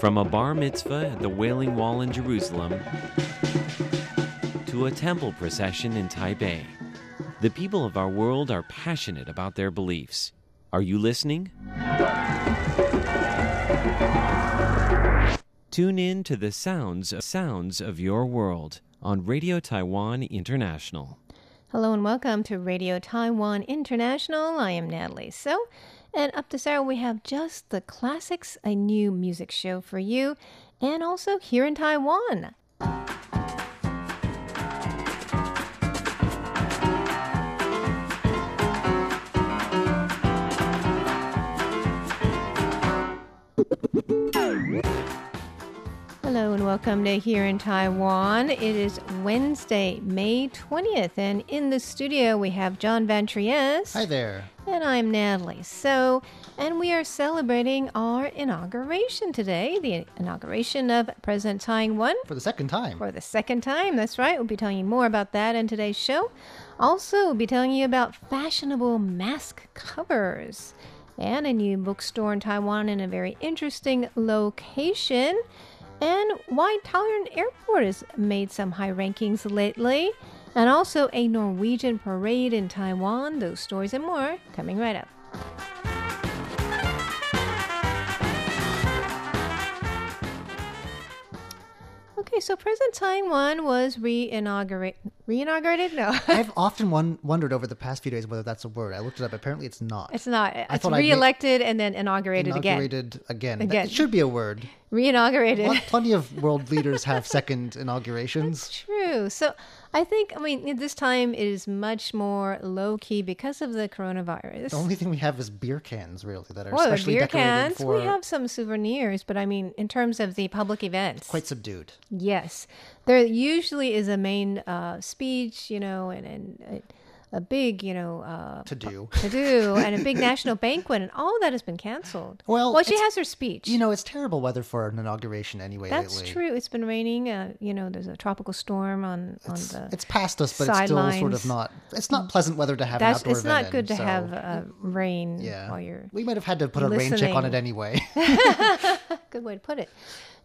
From a bar mitzvah at the Wailing Wall in Jerusalem to a temple procession in Taipei, the people of our world are passionate about their beliefs. Are you listening? Tune in to the sounds sounds of your world on Radio Taiwan International. Hello and welcome to Radio Taiwan International. I am Natalie. So, and up this hour we have just the classics, a new music show for you, and also here in Taiwan. Hello and welcome to Here in Taiwan. It is Wednesday, May 20th, and in the studio we have John Van Trieste. Hi there. And I'm Natalie. So, and we are celebrating our inauguration today, the inauguration of President Tsai Ing-wen For the second time. for the second time. That's right. We'll be telling you more about that in today's show. Also, we'll be telling you about fashionable mask covers and a new bookstore in Taiwan in a very interesting location. And why Taiwan Airport has made some high rankings lately. And also a Norwegian parade in Taiwan. Those stories and more coming right up. Okay, so President Taiwan was re-inaugurated. Re-inaugurated? No. I've often won- wondered over the past few days whether that's a word. I looked it up. Apparently, it's not. It's not. It's I'd made- re-elected and then inaugurated, again. Inaugurated again. That- Again. It should be a word. Re-inaugurated. Pl- Plenty of world leaders have second inaugurations. True. So I think, I mean, this time it is much more low key because of the coronavirus. The only thing we have is beer cans, really, that are well, the specially beer decorated cans, for we have some souvenirs, but I mean, in terms of the public events, quite subdued. yes, there usually is a main uh, speech, you know, and, and a, a big, you know, uh, To do. to do, and a big national banquet, and all that has been canceled. Well, well, she has her speech. You know, it's terrible weather for an inauguration anyway That's lately. true. It's been raining. Uh, you know, there's a tropical storm on on the. It's past us, but it's still sort of not. It's not pleasant weather to have That's an outdoor it's not good to so- have uh, rain Yeah, while you're. we might have had to put a rain check on it anyway. Good way to put it.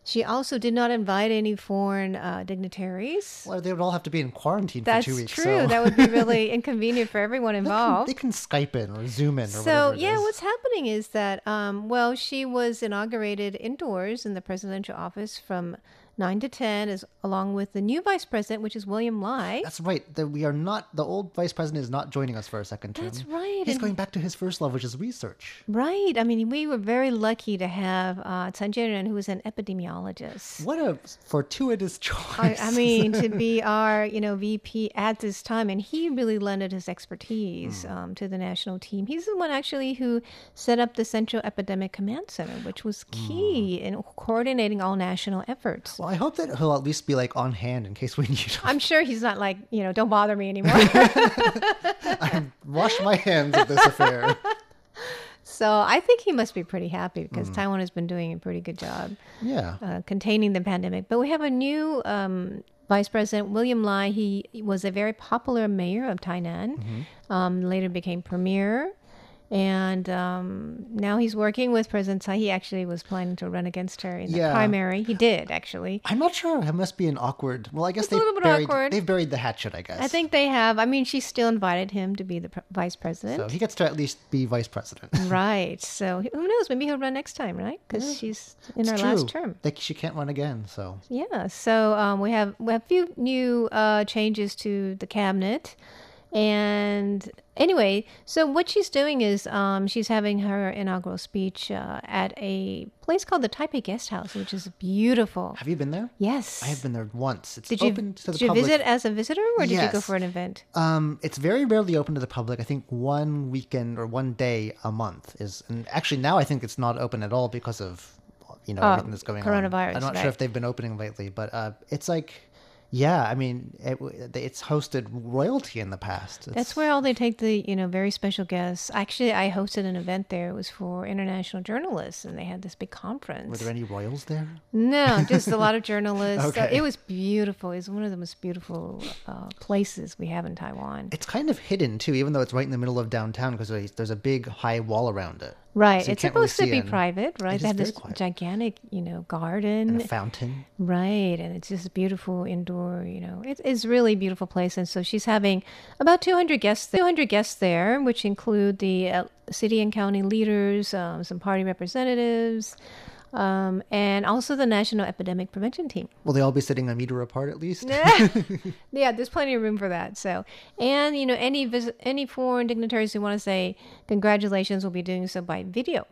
She also did not invite any foreign uh, dignitaries. well, they would all have to be in quarantine That's for two weeks. That's true. so- That would be really inconvenient for everyone They can- involved. They can Skype in or Zoom in or So yeah, what's happening is that um, well, she was inaugurated indoors in the presidential office from nine to ten, is along with the new vice president, which is William Lai. That's right. That we are not. The old vice president is not joining us for a second term. That's right, He's and- going back to his first love, which is research. Right. I mean, we were very lucky to have uh, Chen Jianren, who is an epidemiologist. What a fortuitous choice! I, I mean, to be our, you know, VP at this time, and he really lended his expertise Hmm. um, to the national team. He's the one actually who set up the Central Epidemic Command Center, which was key in coordinating all national efforts. Well, I hope that he'll at least be like on hand in case we need him. I'm sure he's not like, you know, don't bother me anymore. I wash my hands of this affair. so I think he must be pretty happy because Taiwan has been doing a pretty good job. Yeah. uh, containing the pandemic. But we have a new um, vice president, William Lai. He was a very popular mayor of Tainan, Mm-hmm. um, later became premier. And um, now he's working with President Tsai. He actually was planning to run against her in the Yeah. primary. He did, actually. I'm not sure. It must be an awkward. Well, I guess It's a they've little bit buried. awkward. They've buried the hatchet. I guess. I think they have. I mean, she still invited him to be the vice president. so. He gets to at least be vice president. right. So who knows? Maybe he'll run next time, right? Because she's in her It's last true. term. Like she can't run again. So Yeah, so um, we have we have a few new uh, changes to the cabinet, and anyway, so what she's doing is um, she's having her inaugural speech uh, at a place called the Taipei Guest House, which is beautiful. have you been there? Yes, I have been there once. It's Did you open to the did you visit as a visitor or did you go for an event? Um, it's very rarely open to the public. I think one weekend or one day a month is, and actually now I think it's not open at all because of, you know, Oh, everything that's going on. coronavirus, I'm not right. sure if they've been opening lately, but uh, it's like, yeah, I mean, it, it's hosted royalty in the past. It's, That's where all they take the you know very special guests. Actually, I hosted an event there. It was for international journalists, and they had this big conference. Were there any royals there? No, just a lot of journalists. So Okay. it was beautiful. It's one of the most beautiful uh, places we have in Taiwan. It's kind of hidden too, even though it's right in the middle of downtown because there's a big high wall around it. Right. So it's can't really supposed to be private, right? is they have this quiet. gigantic, you know, And garden. a fountain. Right, and it's just a beautiful indoor, you know, it, it's really beautiful place. And so she's having about 200 guests, 200 guests there, which include the uh, city and county leaders, um, some party representatives, um, and also the National Epidemic Prevention Team. Will they all be sitting a meter apart at least? yeah, there's plenty of room for that. So, and you know, any visit, any foreign dignitaries who want to say congratulations will be doing so by video.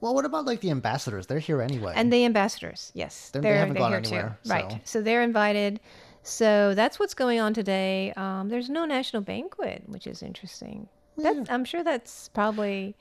Well, what about like the ambassadors? They're here anyway. And the ambassadors, yes, They're- they haven't gone anywhere, too. Right, so- so they're invited. So that's what's going on today. Um, there's no national banquet, which is interesting. That's, I'm sure that's probably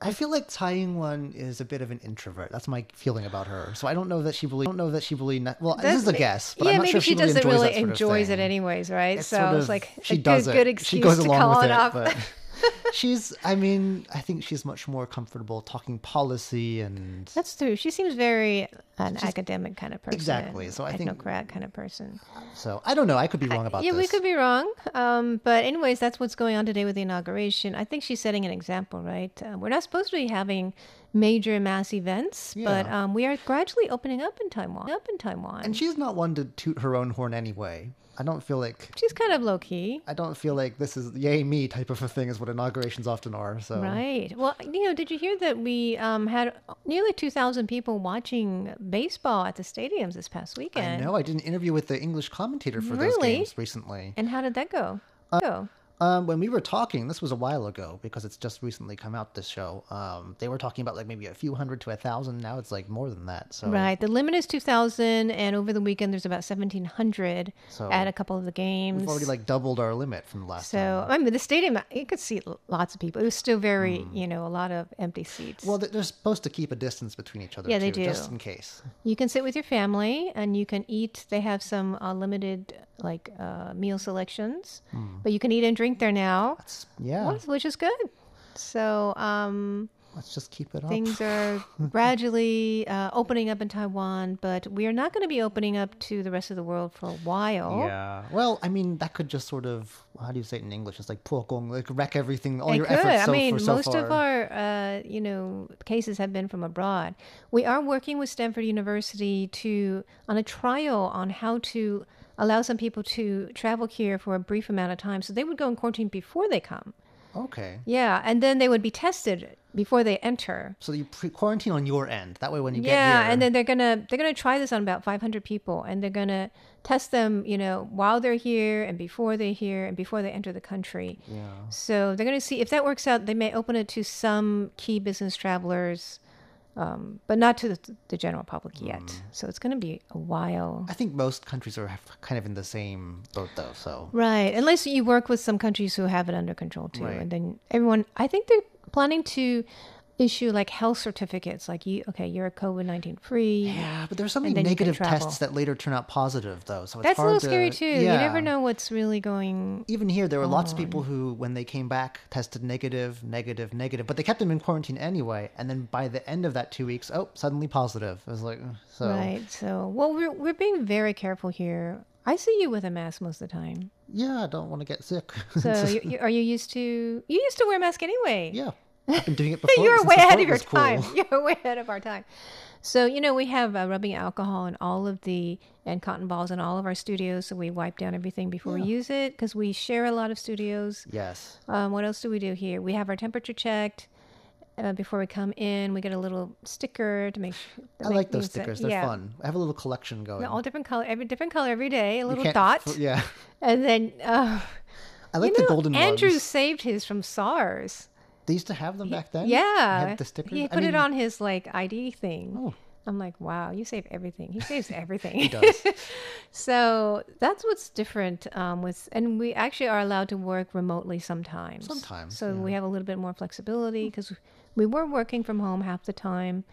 I feel like Tsai Ing-wen is a bit of an introvert. That's my feeling about her. So I don't know that she really. I don't know that she really. Well, this is a guess, but yeah, I'm not maybe sure she, if she, really doesn't enjoys really of enjoys it anyways, right? It's so sort it's like she a does good, it. good excuse she goes to along call with it it, off. but she's. I mean, I think she's much more comfortable talking policy and. That's true. She seems very an academic kind of person. Exactly. So I think- A technocrat kind of person. So I don't know. I could be wrong about this. yeah, this. we could be wrong. Um, but anyways, that's what's going on today with the inauguration. I think she's setting an example, right? Uh, we're not supposed to be having major mass events, but um, we are gradually opening up in Taiwan. Up in Taiwan, And she's not one to toot her own horn anyway. I don't feel like. she's kind of low key. I don't feel like this is yay me type of a thing is what inaugurations often are. So Right. Well, you know, did you hear that we um, had nearly 2,000 people watching baseball at the stadiums this past weekend? I know I did an interview with the English commentator for those games recently. And how did that go? Uh, go. Um, when we were talking, this was a while ago because it's just recently come out. This show, um, they were talking about like maybe a few hundred to a thousand. Now it's like more than that. So Right. The limit is 2,000, and over the weekend there's about 1,700 So at a couple of the games. we've already like doubled our limit from the last So time. I mean, the stadium you could see lots of people. It was still very, you know, a lot of empty seats. Well, they- they're supposed to keep a distance between each other. Yeah, they too, just in case. you can sit with your family and you can eat. They have some uh, limited like uh, meal selections, Hmm. but you can eat and drink there now, It's- yeah, which- is good. So um, let's just keep it up. things are gradually uh, opening up in Taiwan, but we are not going to be opening up to the rest of the world for a while. Yeah. Well, I mean, that could just sort of how do you say it in English? It's like 破功, like wreck everything, all It your could. efforts. I so, mean, so most of our, uh, you know, cases have been from abroad. We are working with Stanford University to on a trial on how to allow some people to travel here for a brief amount of time. So they would go in quarantine before they come. Okay. Yeah, and then they would be tested before they enter. So you pre- quarantine on your end. That way, when you get Yeah, and then they're gonna they're gonna try this on about 500 people, and they're gonna test them, you know, while they're here and before they're here and before they enter the country. yeah. So they're going to see if that works out. They may open it to some key business travelers, um, but not to the, the general public yet. Hmm. So it's going to be a while. I think most countries are kind of in the same boat, though. So Right. Unless you work with some countries who have it under control too. Right. And then everyone, I think they're planning to issue like health certificates like you, okay, you're a COVID 19 free. yeah, but there's so many then you can negative tests that later turn out positive, though. So it's That's a little scary to- too. You never know what's really going. Even here, there were lots of people who, when they came back, tested negative, negative, negative, but they kept them in quarantine anyway. And then by the end of that two weeks, oh, suddenly positive. It was like, so Right. So, well, we're, we're being very careful here. I see you with a mask most of the time. yeah, I don't want to get sick. So, you, you, are you used to? You used to wear a mask anyway. yeah, I've been doing it before. You're way ahead of your cool. time. You're way ahead of our time. So, you know, we have uh, rubbing alcohol in all of the and cotton balls in all of our studios. So we wipe down everything before we use it because we share a lot of studios. Yes. Um, what else do we do here? We have our temperature checked uh, before we come in. We get a little sticker to make sure. I like those stickers. They're fun. I have a little collection going. All different color, every different color every day. A little dot, yeah. and then uh, I like you know, the golden Andrew ones. saved his from SARS. They used to have them back then. Yeah, the he I put it on his like ID thing. Oh. I'm like, wow, you save everything. He saves everything. He does. so that's what's different um, with, and we actually are allowed to work remotely sometimes. Sometimes, so yeah. we have a little bit more flexibility because we were working from home half the time.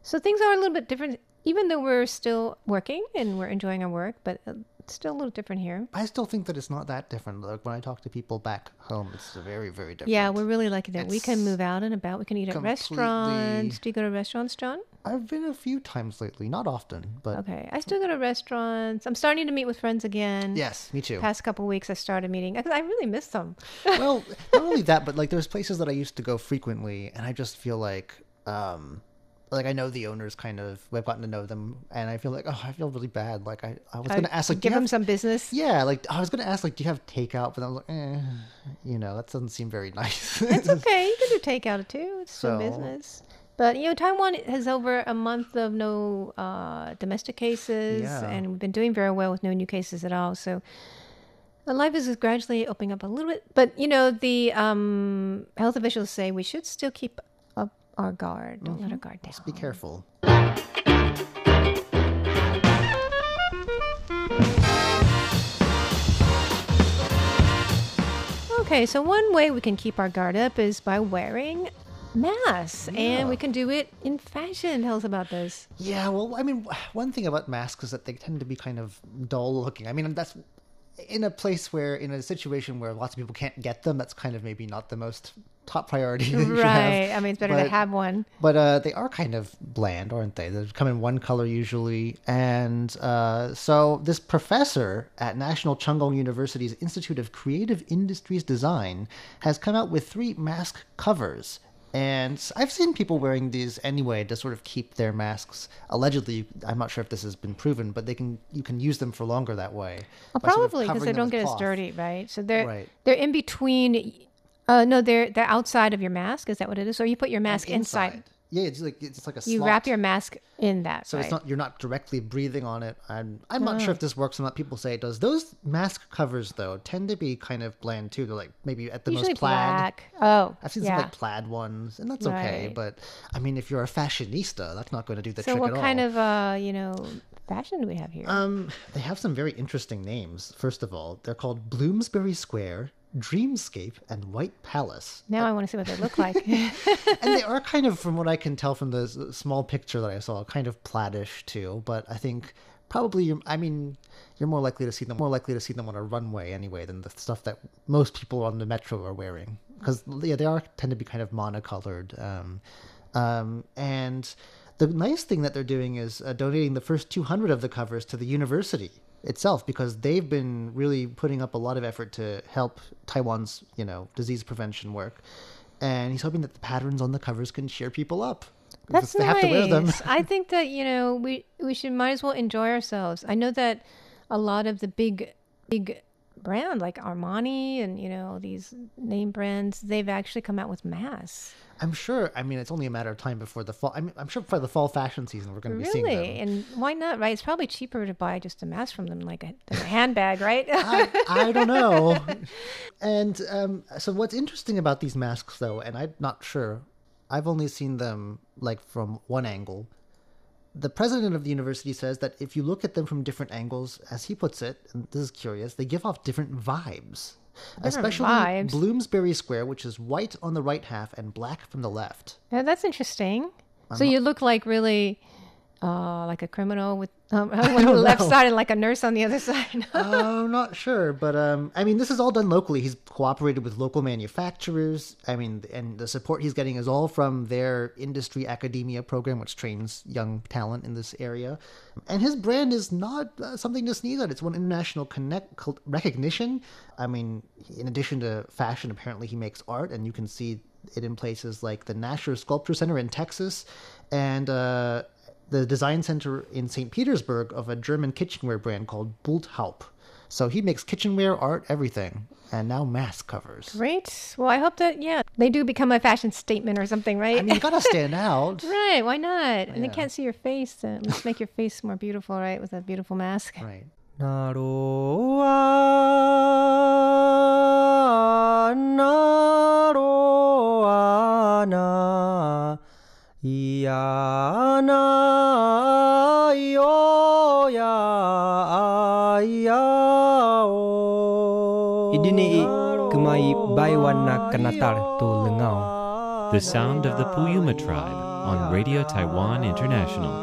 So things are a little bit different, even though we're still working and we're enjoying our work, but uh, it's still a little different here. I still think that it's not that different. Like when I talk to people back home, it's very, very different. Yeah, we're really lucky that we can move out and about. We can eat at restaurants. Do you go to restaurants, John? I've been a few times lately, not often, but Okay, I still go to restaurants. I'm starting to meet with friends again. yes, me too. Past couple weeks, I started meeting because I really miss them. well, not only that, but like there's places that I used to go frequently, and I just feel like, um, like I know the owners kind of. we've gotten to know them, and I feel like, oh, I feel really bad. Like I, I was gonna ask, like, give them have- some business. Yeah, like I was gonna ask, like, do you have takeout? But I was like, eh, you know, that doesn't seem very nice. It's okay. You can do takeout too. It's So- business. But you know, Taiwan has over a month of no uh, domestic cases, Yeah. and we've been doing very well with no new cases at all. So life is gradually opening up a little bit. But you know, the um, health officials say we should still keep our guard. Don't let mm-hmm. our guard down. Just Be careful. Okay, so one way we can keep our guard up is by wearing masks, and we can do it in fashion. Tell us about this. Yeah, well, I mean, one thing about masks is that they tend to be kind of dull looking. I mean, that's in a place where, in a situation where lots of people can't get them, that's kind of maybe not the most top priority. should have. Right. I mean, it's better to have one. But uh, they are kind of bland, aren't they? They come in one color usually. And uh, so this professor at National Cheng Kung University's Institute of Creative Industries Design has come out with three mask covers. And I've seen people wearing these anyway to sort of keep their masks. Allegedly, I'm not sure if this has been proven, but they can you can use them for longer that way. Well, by sort of probably because they don't get as dirty, right? So they're Right. they're in between. Uh, no, they're they're outside of your mask. Is that what it is? Or you put your mask inside. Yeah, it's like it's like a You slot. wrap your mask in that. So right? it's not you're not directly breathing on it. And I'm not sure if this works or not. People say it does. Those mask covers though tend to be kind of bland too. They're like maybe at the usually most plaid. black. Oh, I've seen yeah. some like plaid ones, and that's okay. But I mean, if you're a fashionista, that's not going to do the so trick what kind of uh you know fashion do we have here? Um, they have some very interesting names. First of all, they're called Bloomsbury Square, Dreamscape, and White Palace. now I want to see what they look like. and they are kind of, from what I can tell from the small picture that I saw, kind of plaidish too. But I think probably, you're, I mean, you're more likely to see them more likely to see them on a runway anyway than the stuff that most people on the metro are wearing. Because yeah, they are tend to be kind of monocolored. Um, um, and the nice thing that they're doing is uh, donating the first 200 of the covers to the university itself because they've been really putting up a lot of effort to help Taiwan's, you know, disease prevention work. And he's hoping that the patterns on the covers can cheer people up. That's they nice. have to wear them. I think that you know we we should might as well enjoy ourselves. I know that a lot of the big big brand like Armani and you know these name brands they've actually come out with masks. I'm sure. I mean, it's only a matter of time before the fall. I mean, I'm sure for the fall fashion season, we're going to be seeing Really, them. and why not? Right? It's probably cheaper to buy just a mask from them, like a, a handbag, right? I, I don't know. And um, so, what's interesting about these masks, though, and I'm not sure, I've only seen them like from one angle. The president of the university says that if you look at them from different angles, as he puts it, and this is curious, they give off different vibes. Especially vibes? Bloomsbury Square, which is white on the right half and black from the left. yeah, that's interesting. so you look like really. Uh, like a criminal with um, one on the left know. side and like a nurse on the other side. I'm not sure, but um, I mean, this is all done locally. He's cooperated with local manufacturers. I mean, and the support he's getting is all from their industry academia program, which trains young talent in this area. And his brand is not uh, something to sneeze at. It's won international connect recognition. I mean, in addition to fashion, apparently he makes art, and you can see it in places like the Nasher Sculpture Center in Texas, and. Uh, the design center in St. Petersburg of a German kitchenware brand called Bulthaup. So he makes kitchenware, art, everything, and now mask covers. Great. Well, I hope that yeah they do become a fashion statement or something, right? I mean, you gotta stand out. right? Why not? And they can't see your face. Uh, let's make your face more beautiful, right? With a beautiful mask. Right. お Idini kumai baiwana kanatar tu lengau The sound of the Puyuma tribe on Radio Taiwan International.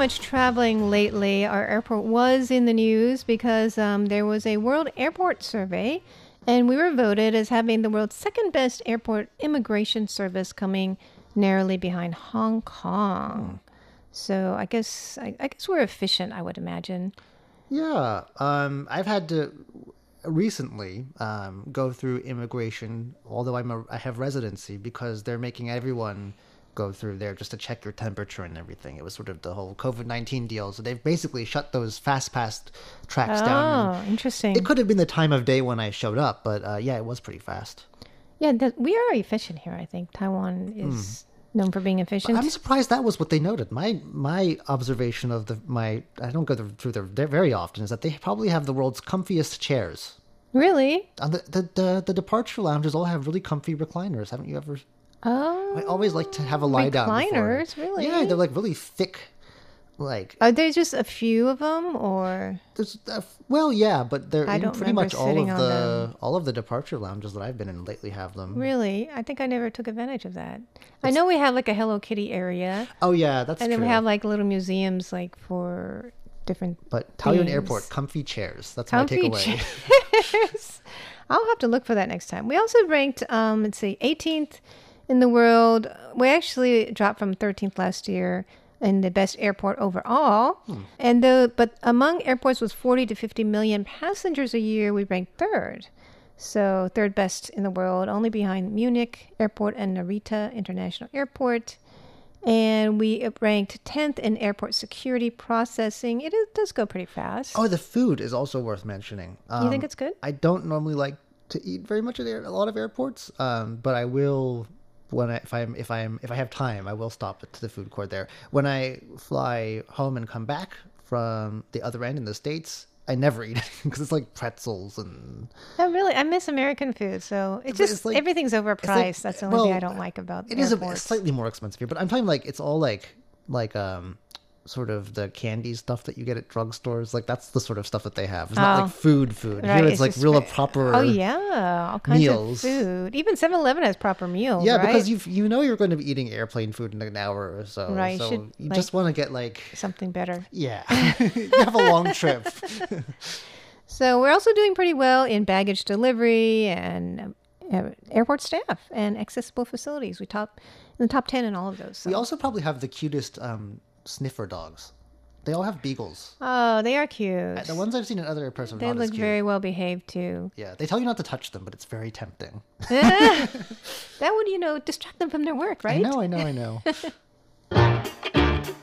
Much traveling lately, our airport was in the news because um, there was a World Airport Survey, and we were voted as having the world's second best airport immigration service, coming narrowly behind Hong Kong. So I guess I, I guess we're efficient. I would imagine. Yeah, um, I've had to recently um, go through immigration, although I'm a, I have residency because they're making everyone go through there just to check your temperature and everything. It was sort of the whole COVID nineteen deal, so they've basically shut those fast pass tracks down. Oh, interesting. It could have been the time of day when I showed up, but uh, yeah, it was pretty fast. Yeah, th- we are efficient here. I think Taiwan is known for being efficient. I'm surprised that was what they noted. My my observation of the my I don't go through there there very often is that they probably have the world's comfiest chairs. really? Uh, the, the the the departure lounges all have really comfy recliners. Haven't you ever? Oh, I always like to have a lie down. Recliners? Really? Yeah, they're like really thick. Like are there just a few of them, or there's uh, well, yeah, but they're I in don't pretty much all of the them. all of the departure lounges that I've been in lately have them. really? I think I never took advantage of that. I know we have like a Hello Kitty area, Oh yeah, that's and then true. we have like little museums like for different. but Taoyuan. Airport, comfy chairs. That's Comfy my takeaway. chairs. I'll have to look for that next time. We also ranked, um, let's see, 18th in the world. We actually dropped from 13th last year in the best airport overall. And the but among airports with 40 to 50 million passengers a year, we ranked third. So third best in the world, only behind Munich Airport and Narita International Airport. And we ranked 10th in airport security processing. It is, does go pretty fast. Oh, the food is also worth mentioning. you think Um, it's good? I don't normally like to eat very much at a lot of airports, um, but I will when I, if I'm if I'm if I have time, I will stop at the food court there. When I fly home and come back from the other end in the states, I never eat because it's like pretzels and Oh, really? I miss American food, so it's just it's like- everything's overpriced. like- That's the only thing I don't like about it is a airports. slightly more expensive here. But I'm talking like it's all like like um sort of the candy stuff that you get at drugstores. Like that's the sort of stuff that they have. It's not Oh. like food food. Right, Here it's, like real proper. Oh yeah, all kinds meals. of food. Even 7-Eleven has proper meals. Yeah, right? because you you know you're going to be eating airplane food in an hour or so. Right, you So should, you like- just want to get like something better. yeah, you have a long trip. So we're also doing pretty well in baggage delivery and uh, airport staff and accessible facilities. We top in the top ten in all of those. so- We also probably have the cutest um, sniffer dogs. They all have beagles. oh, they are cute. Uh, the ones I've seen in other airports are they not as look cute. very well behaved too. Yeah, they tell you not to touch them, but it's very tempting. that would, you know, distract them from their work, right? I know, I know, I know.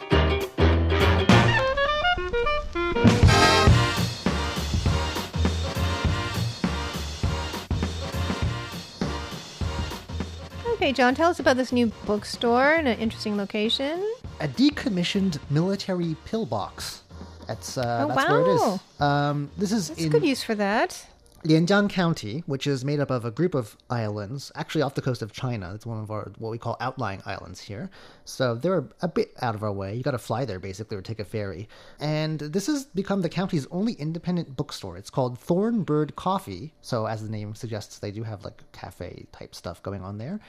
Okay, John, tell us about this new bookstore in an interesting location. a decommissioned military pillbox. That's uh, Oh, that's where it is. Um, this is It's in good use for that. Lianjiang County, which is made up of a group of islands, actually off the coast of China. It's one of our what we call outlying islands here. So they're a bit out of our way. You got to fly there basically or take a ferry. And this has become the county's only independent bookstore. It's called Thornbird Coffee. So as the name suggests, they do have like cafe type stuff going on there.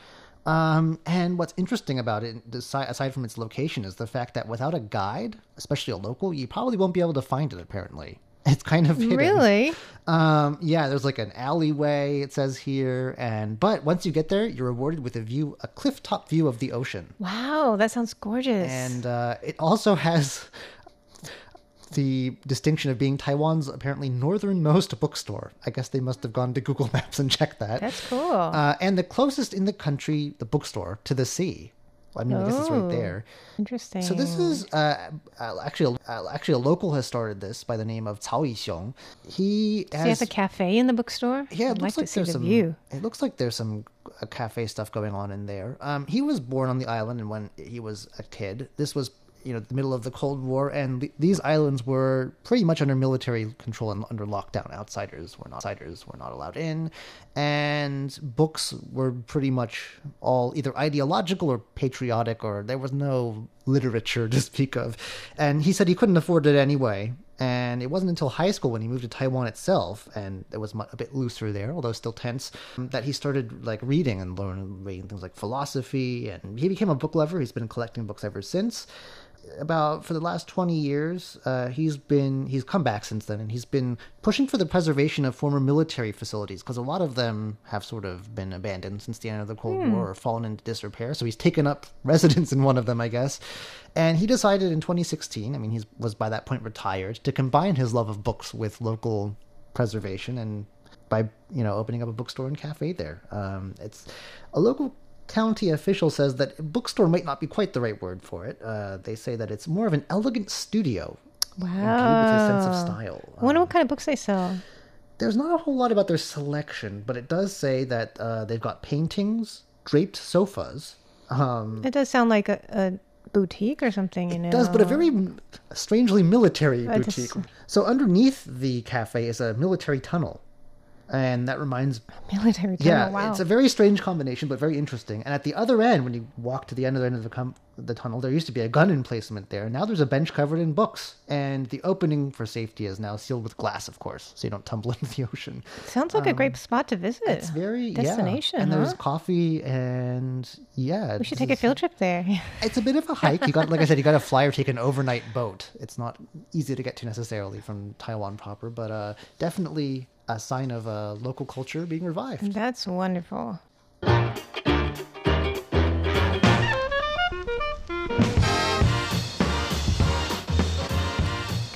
Um, and what's interesting about it, aside aside from its location, is the fact that without a guide, especially a local, you probably won't be able to find it. Apparently, it's kind of hidden. Really? Um, yeah, there's like an alleyway, it says here, and but once you get there, you're rewarded with a view, a cliff top view of the ocean, Wow, that sounds gorgeous. and uh, it also has the distinction of being Taiwan's apparently northernmost bookstore. I guess they must have gone to Google Maps and checked that. That's cool. Uh, and the closest in the country, the bookstore to the sea. I mean, I guess it's right Oh. there. Interesting. So this is uh, uh, actually uh, actually a local has started this by the name of Cao Yixiong. He Does he has a cafe in the bookstore? yeah, it like looks like, see there's the some. view. It looks like there's some uh, cafe stuff going on in there. Um, he was born on the island, and when he was a kid, this was you know the middle of the Cold War, and th- these islands were pretty much under military control and under lockdown. Outsiders were not outsiders were not allowed in, and books were pretty much all either ideological or patriotic, or there was no literature to speak of. And he said he couldn't afford it anyway. And it wasn't until high school when he moved to Taiwan itself, and it was a bit looser there, although still tense, that he started like reading and learning things like philosophy. And he became a book lover. He's been collecting books ever since. About for the last 20 years, uh, he's been he's come back since then, and he's been pushing for the preservation of former military facilities because a lot of them have sort of been abandoned since the end of the Cold War or fallen into disrepair. So he's taken up residence in one of them, I guess. And he decided in 2016, I mean, he was by that point retired, to combine his love of books with local preservation and by you know opening up a bookstore and cafe there. Um, it's a local county official says that bookstore might not be quite the right word for it. Uh, they say that it's more of an elegant studio. Imbued with his sense of Wow. style. I wonder what kind of books they sell. There's not a whole lot about their selection, but it does say that uh, they've got paintings, draped sofas. Um, It does sound like a, a boutique or something, you know. it does, but a very strangely military I boutique. just- So underneath the cafe is a military tunnel, and that reminds military. Tunnel. Yeah, wow. it's a very strange combination, but very interesting. And at the other end, when you walk to the end of the end of the, com- the tunnel, there used to be a gun emplacement there. Now there's a bench covered in books, and the opening for safety is now sealed with glass, of course, so you don't tumble into the ocean. Sounds like a great spot to visit. um, It's very destination. yeah. and huh? there's coffee, and yeah, we should take a field trip there. It's a bit of a hike. You got, like I said, you got to fly or take an overnight boat. It's not easy to get to necessarily from Taiwan proper, but uh, definitely a sign of uh, local culture being revived. That's wonderful. Okay,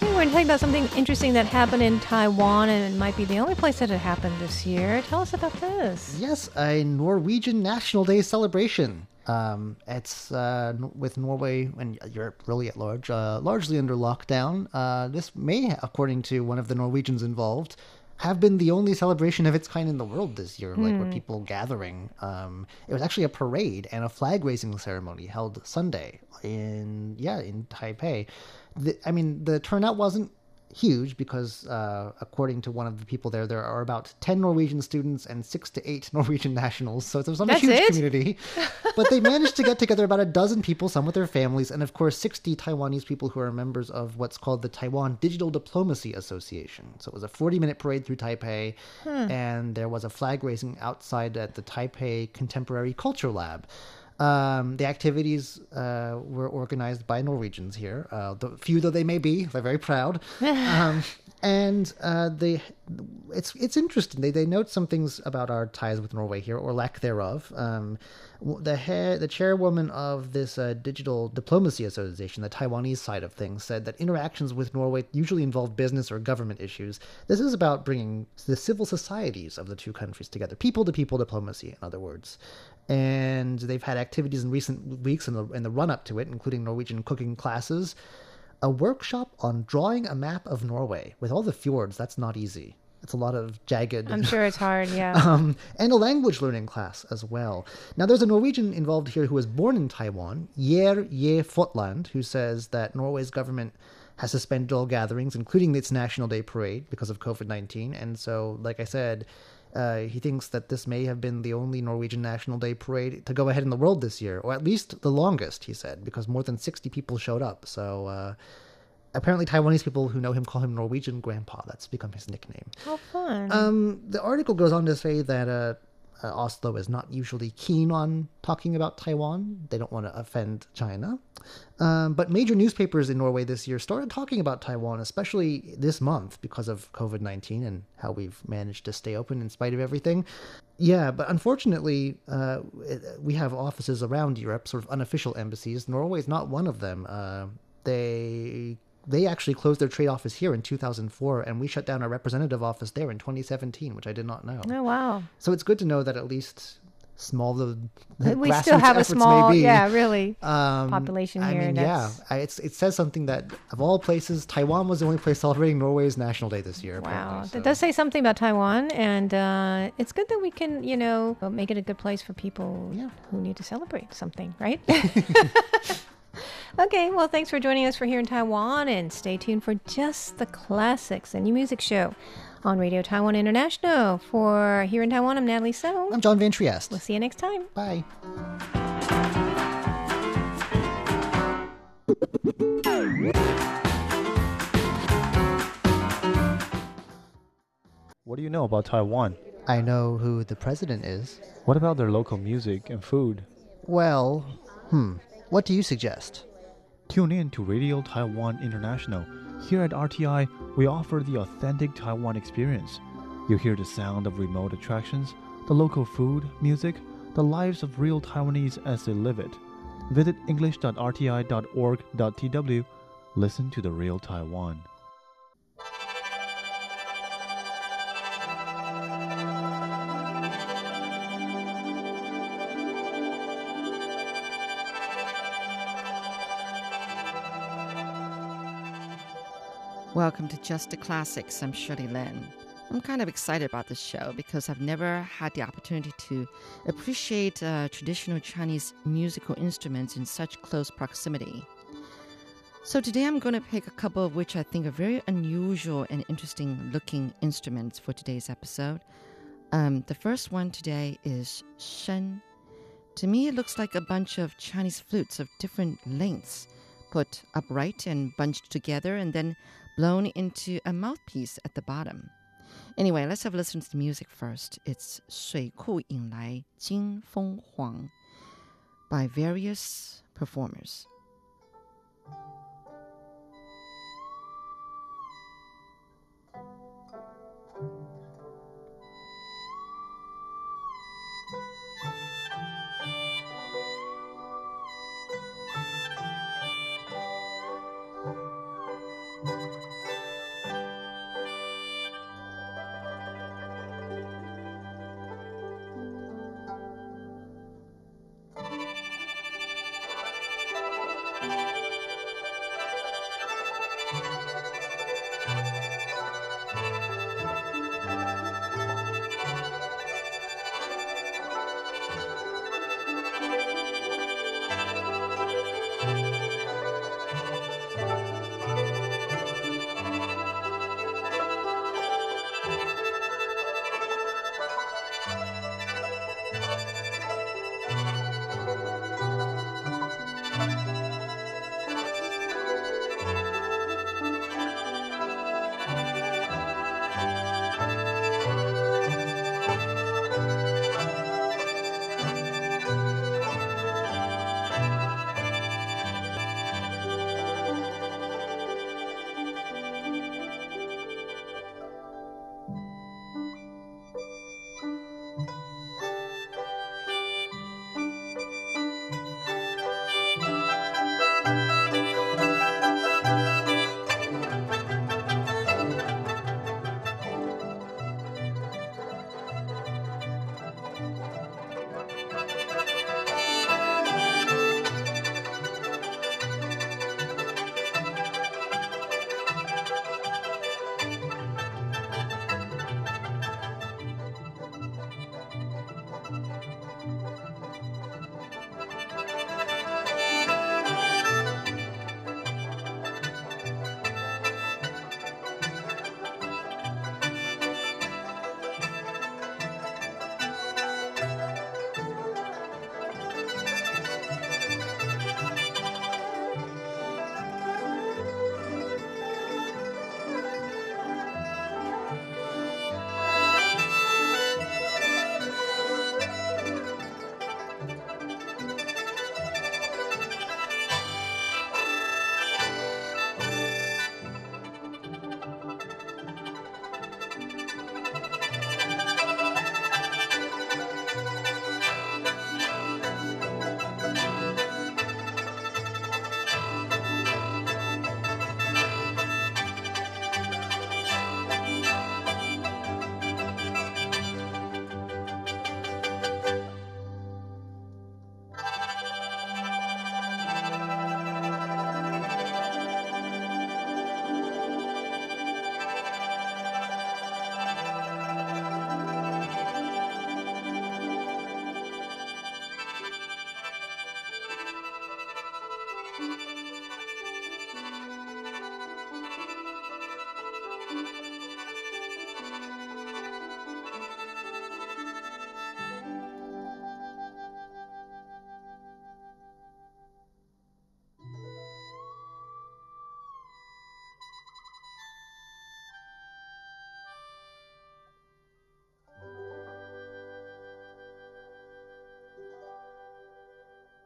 we're going to talk about something interesting that happened in Taiwan, and it might be the only place that it happened this year. Tell us about this. Yes, a Norwegian National Day celebration. Um, it's uh, with Norway and Europe really at large, uh, largely under lockdown. Uh, this may, according to one of the Norwegians involved, have been the only celebration of its kind in the world this year, like where people gathering. Um, it was actually a parade and a flag raising ceremony held Sunday in yeah in Taipei. The, I mean, the turnout wasn't huge because, uh, according to one of the people there, there are about 10 Norwegian students and six to eight Norwegian nationals. So it's not a That's huge it? community. but they managed to get together about a dozen people, some with their families, and of course, 60 Taiwanese people who are members of what's called the Taiwan Digital Diplomacy Association. So it was a 40 minute parade through Taipei, and there was a flag raising outside at the Taipei Contemporary Culture Lab. Um, the activities uh, were organized by Norwegians here, uh, the few though they may be. They're very proud, um, and uh, they it's it's interesting. They they note some things about our ties with Norway here, or lack thereof. Um, the head, the chairwoman of this uh, digital diplomacy association, the Taiwanese side of things, said that interactions with Norway usually involve business or government issues. This is about bringing the civil societies of the two countries together, people to people diplomacy, in other words and they've had activities in recent weeks in the, in the run up to it, including Norwegian cooking classes, a workshop on drawing a map of Norway. With all the fjords, that's not easy. It's a lot of jagged. I'm sure it's hard, yeah. Um, and a language learning class as well. Now, there's a Norwegian involved here who was born in Taiwan, Yer Ye Fotland, who says that Norway's government has suspended all gatherings, including its National Day parade, because of COVID 19. And so, like I said, uh, he thinks that this may have been the only Norwegian National Day parade to go ahead in the world this year, or at least the longest, he said, because more than 60 people showed up. So, uh, apparently, Taiwanese people who know him call him Norwegian Grandpa. That's become his nickname. How fun. Um, the article goes on to say that uh, uh, Oslo is not usually keen on talking about Taiwan. They don't want to offend China. Um, but major newspapers in Norway this year started talking about Taiwan, especially this month because of COVID 19 and how we've managed to stay open in spite of everything. Yeah, but unfortunately, uh, we have offices around Europe, sort of unofficial embassies. Norway is not one of them. Uh, they they actually closed their trade office here in 2004, and we shut down our representative office there in 2017, which I did not know. oh, wow. So it's good to know that at least small the, the We still have a small, be, yeah, really. um, population I mean, yeah, I, it's, it says something that of all places, Taiwan was the only place celebrating Norway's National Day this year. Wow, so. that does say something about Taiwan, and uh, it's good that we can, you know, make it a good place for people Yeah. who need to celebrate something, right? okay, well, thanks for joining us for here in Taiwan, and stay tuned for just the classics, and new music show on Radio Taiwan International. For here in Taiwan, I'm Natalie So. I'm John Van Trieste. We'll see you next time. Bye. What do you know about Taiwan? I know who the president is. What about their local music and food? Well, hmm, what do you suggest? Tune in to Radio Taiwan International. Here at RTI, we offer the authentic Taiwan experience. You hear the sound of remote attractions, the local food, music, the lives of real Taiwanese as they live it. Visit english.rti.org.tw. Listen to the real Taiwan. Welcome to Just the Classics. I'm Shirley Lin. I'm kind of excited about this show because I've never had the opportunity to appreciate uh, traditional Chinese musical instruments in such close proximity. So today I'm going to pick a couple of which I think are very unusual and interesting looking instruments for today's episode. Um, the first one today is sheng. To me, it looks like a bunch of Chinese flutes of different lengths put upright and bunched together and then blown into a mouthpiece at the bottom. Anyway, let's have a listen to the music first. It's 水库引来金凤凰 by various performers.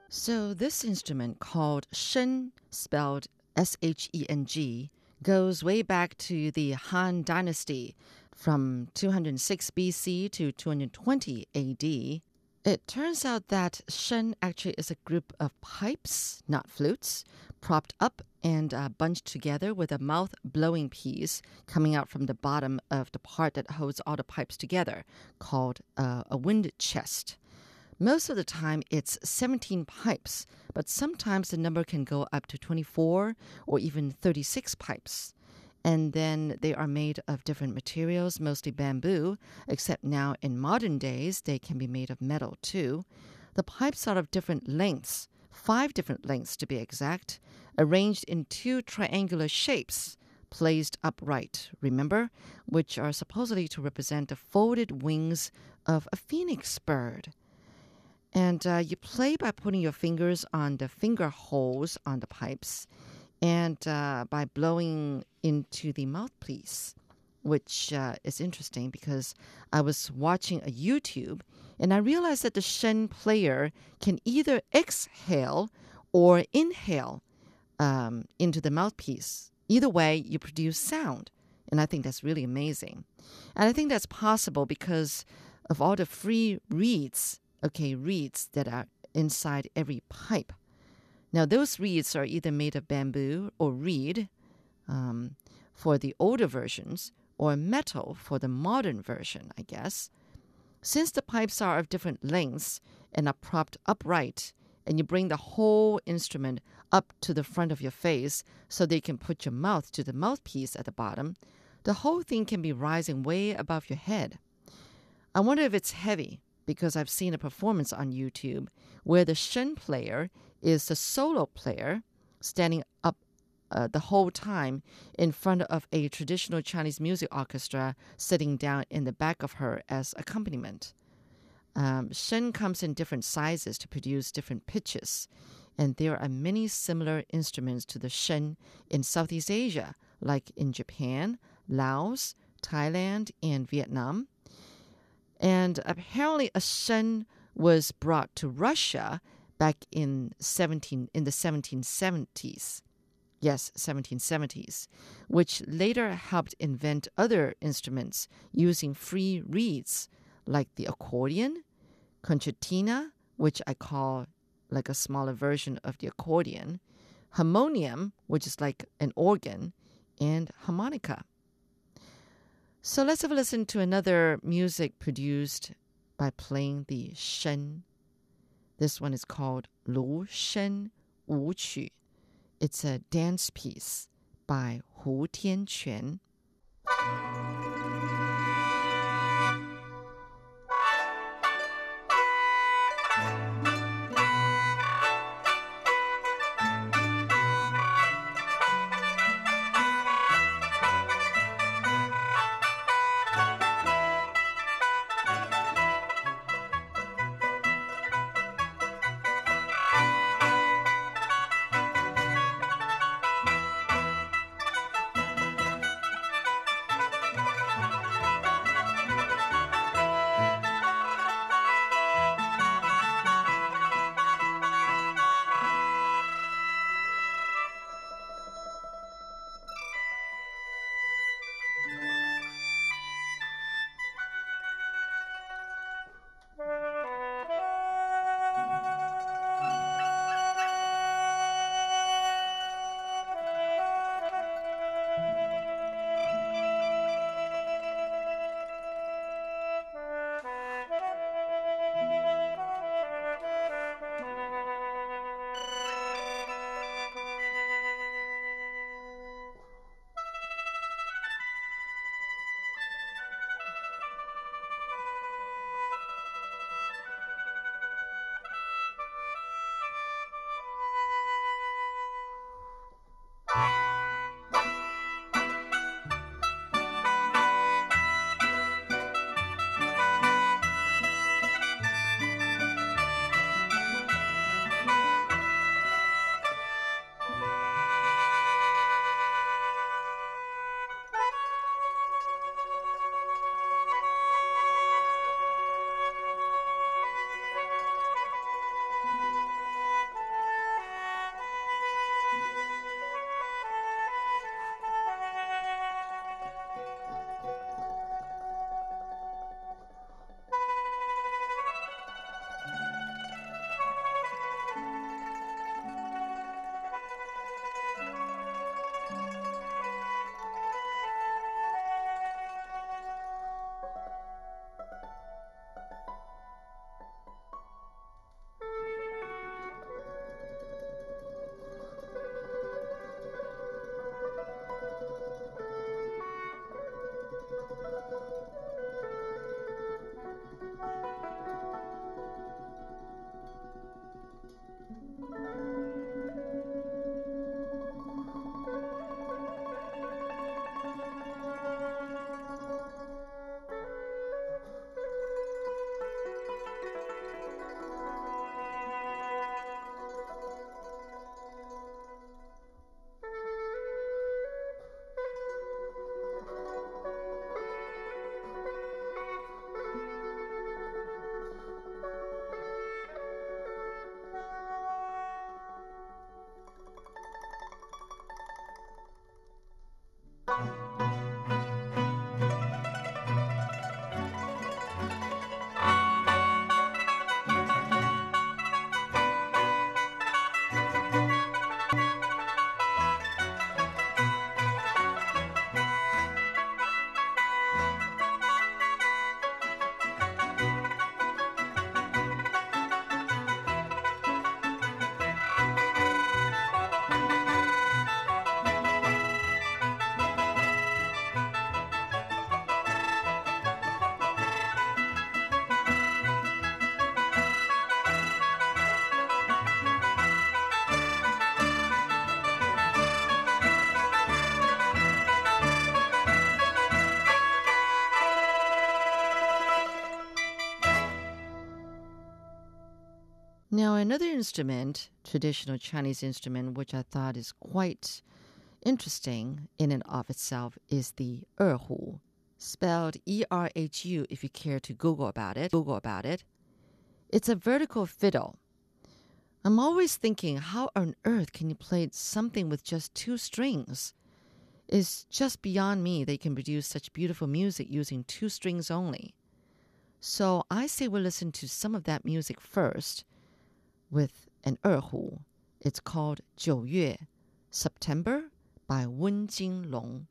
So, this instrument called sheng, spelled S H E N G, goes way back to the Han Dynasty from 206 BC to 220 AD. It turns out that sheng actually is a group of pipes, not flutes, propped up and uh, bunched together with a mouth blowing piece coming out from the bottom of the part that holds all the pipes together, called uh, a wind chest. Most of the time, it's 17 pipes, but sometimes the number can go up to 24 or even 36 pipes. And then they are made of different materials, mostly bamboo, except now in modern days, they can be made of metal too. The pipes are of different lengths, five different lengths to be exact, arranged in two triangular shapes placed upright, remember, which are supposedly to represent the folded wings of a phoenix bird. And uh, you play by putting your fingers on the finger holes on the pipes and uh, by blowing into the mouthpiece, which uh, is interesting because I was watching a YouTube and I realized that the Sheng player can either exhale or inhale um, into the mouthpiece. Either way, you produce sound. And I think that's really amazing. And I think that's possible because of all the free reeds okay, reeds that are inside every pipe. Now, those reeds are either made of bamboo or reed um, for the older versions, or metal for the modern version, I guess. Since the pipes are of different lengths and are propped upright, and you bring the whole instrument up to the front of your face so they can put your mouth to the mouthpiece at the bottom, the whole thing can be rising way above your head. I wonder if it's heavy because I've seen a performance on YouTube where the Sheng player is the solo player standing up uh, the whole time in front of a traditional Chinese music orchestra sitting down in the back of her as accompaniment. Um, Sheng comes in different sizes to produce different pitches, and there are many similar instruments to the sheng in Southeast Asia, like in Japan, Laos, Thailand, and Vietnam. And apparently, a Sheng was brought to Russia back in 17 in the 1770s. Yes, 1770s, which later helped invent other instruments using free reeds like the accordion, concertina, which I call like a smaller version of the accordion, harmonium, which is like an organ, and harmonica. So let's have a listen to another music produced by playing the sheng. This one is called Lu Sheng Wu Qu. It's a dance piece by Hu Tianquan. Now, another instrument, traditional Chinese instrument, which I thought is quite interesting in and of itself, is the erhu, spelled E-R-H-U. If you care to Google about it, Google about it. It's a vertical fiddle. I'm always thinking, how on earth can you play something with just two strings? It's just beyond me they can produce such beautiful music using two strings only. So I say we listen to some of that music first with an erhu. It's called 九月, September by Wen Jinglong.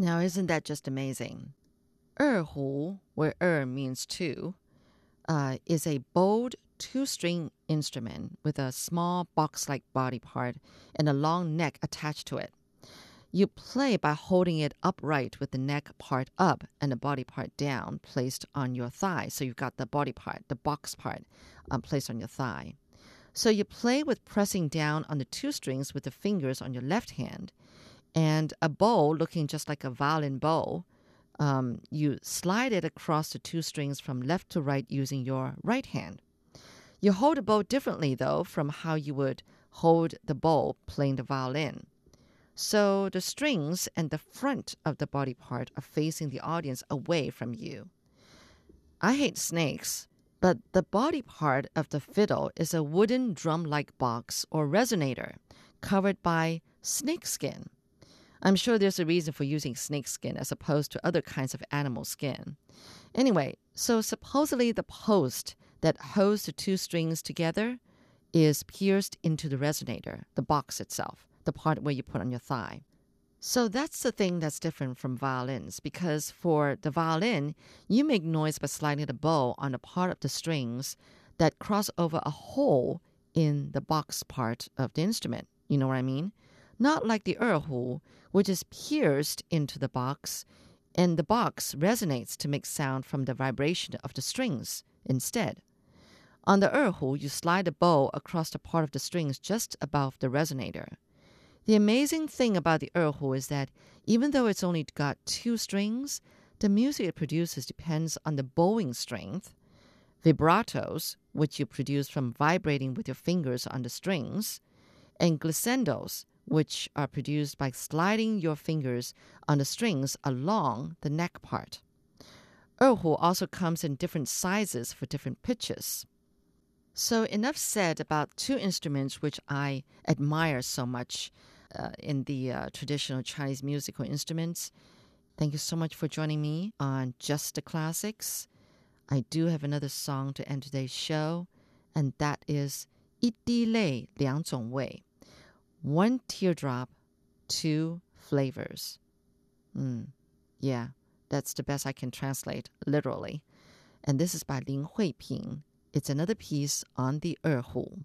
Now, isn't that just amazing? Erhu, where er means two, uh, is a bowed two string instrument with a small box like body part and a long neck attached to it. You play by holding it upright with the neck part up and the body part down, placed on your thigh. So you've got the body part, the box part, um, placed on your thigh. So you play with pressing down on the two strings with the fingers on your left hand, and a bow looking just like a violin bow. Um, you slide it across the two strings from left to right using your right hand. You hold the bow differently, though, from how you would hold the bow playing the violin. So the strings and the front of the body part are facing the audience away from you. I hate snakes, but the body part of the fiddle is a wooden drum like box or resonator covered by snakeskin. I'm sure there's a reason for using snake skin as opposed to other kinds of animal skin. Anyway, so supposedly the post that holds the two strings together is pierced into the resonator, the box itself the part where you put on your thigh. So that's the thing that's different from violins because for the violin, you make noise by sliding the bow on a part of the strings that cross over a hole in the box part of the instrument. You know what I mean? Not like the erhu, which is pierced into the box, and the box resonates to make sound from the vibration of the strings instead. On the erhu, you slide the bow across the part of the strings just above the resonator. The amazing thing about the erhu is that even though it's only got two strings, the music it produces depends on the bowing strength, vibratos, which you produce from vibrating with your fingers on the strings, and glissandos, which are produced by sliding your fingers on the strings along the neck part. Erhu also comes in different sizes for different pitches. So, enough said about two instruments which I admire so much uh, in the uh, traditional Chinese musical instruments. Thank you so much for joining me on Just the Classics. I do have another song to end today's show, and that is 一滴泪两种味 One teardrop, two flavors. Mm, yeah, that's the best I can translate literally. And this is by Lin Huiping. It's another piece on the erhu.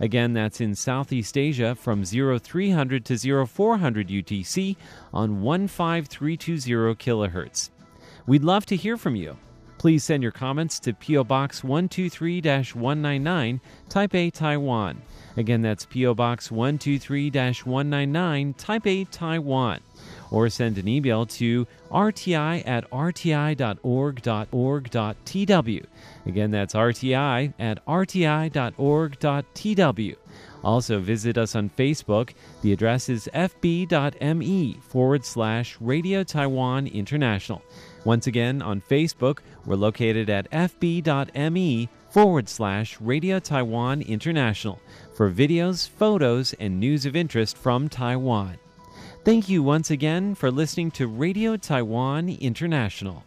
Again, that's in Southeast Asia from 0300 to 0400 UTC on 15320 kHz. We'd love to hear from you. Please send your comments to PO Box 123 199, Taipei, Taiwan. Again, that's PO Box 123 199, Taipei, Taiwan. Or send an email to rti at rti.org.org.tw. Again, that's rti at rti.org.tw. Also, visit us on Facebook. The address is fb.me forward slash Radio Taiwan International. Once again, on Facebook, we're located at fb.me forward slash Radio Taiwan International for videos, photos, and news of interest from Taiwan. Thank you once again for listening to Radio Taiwan International.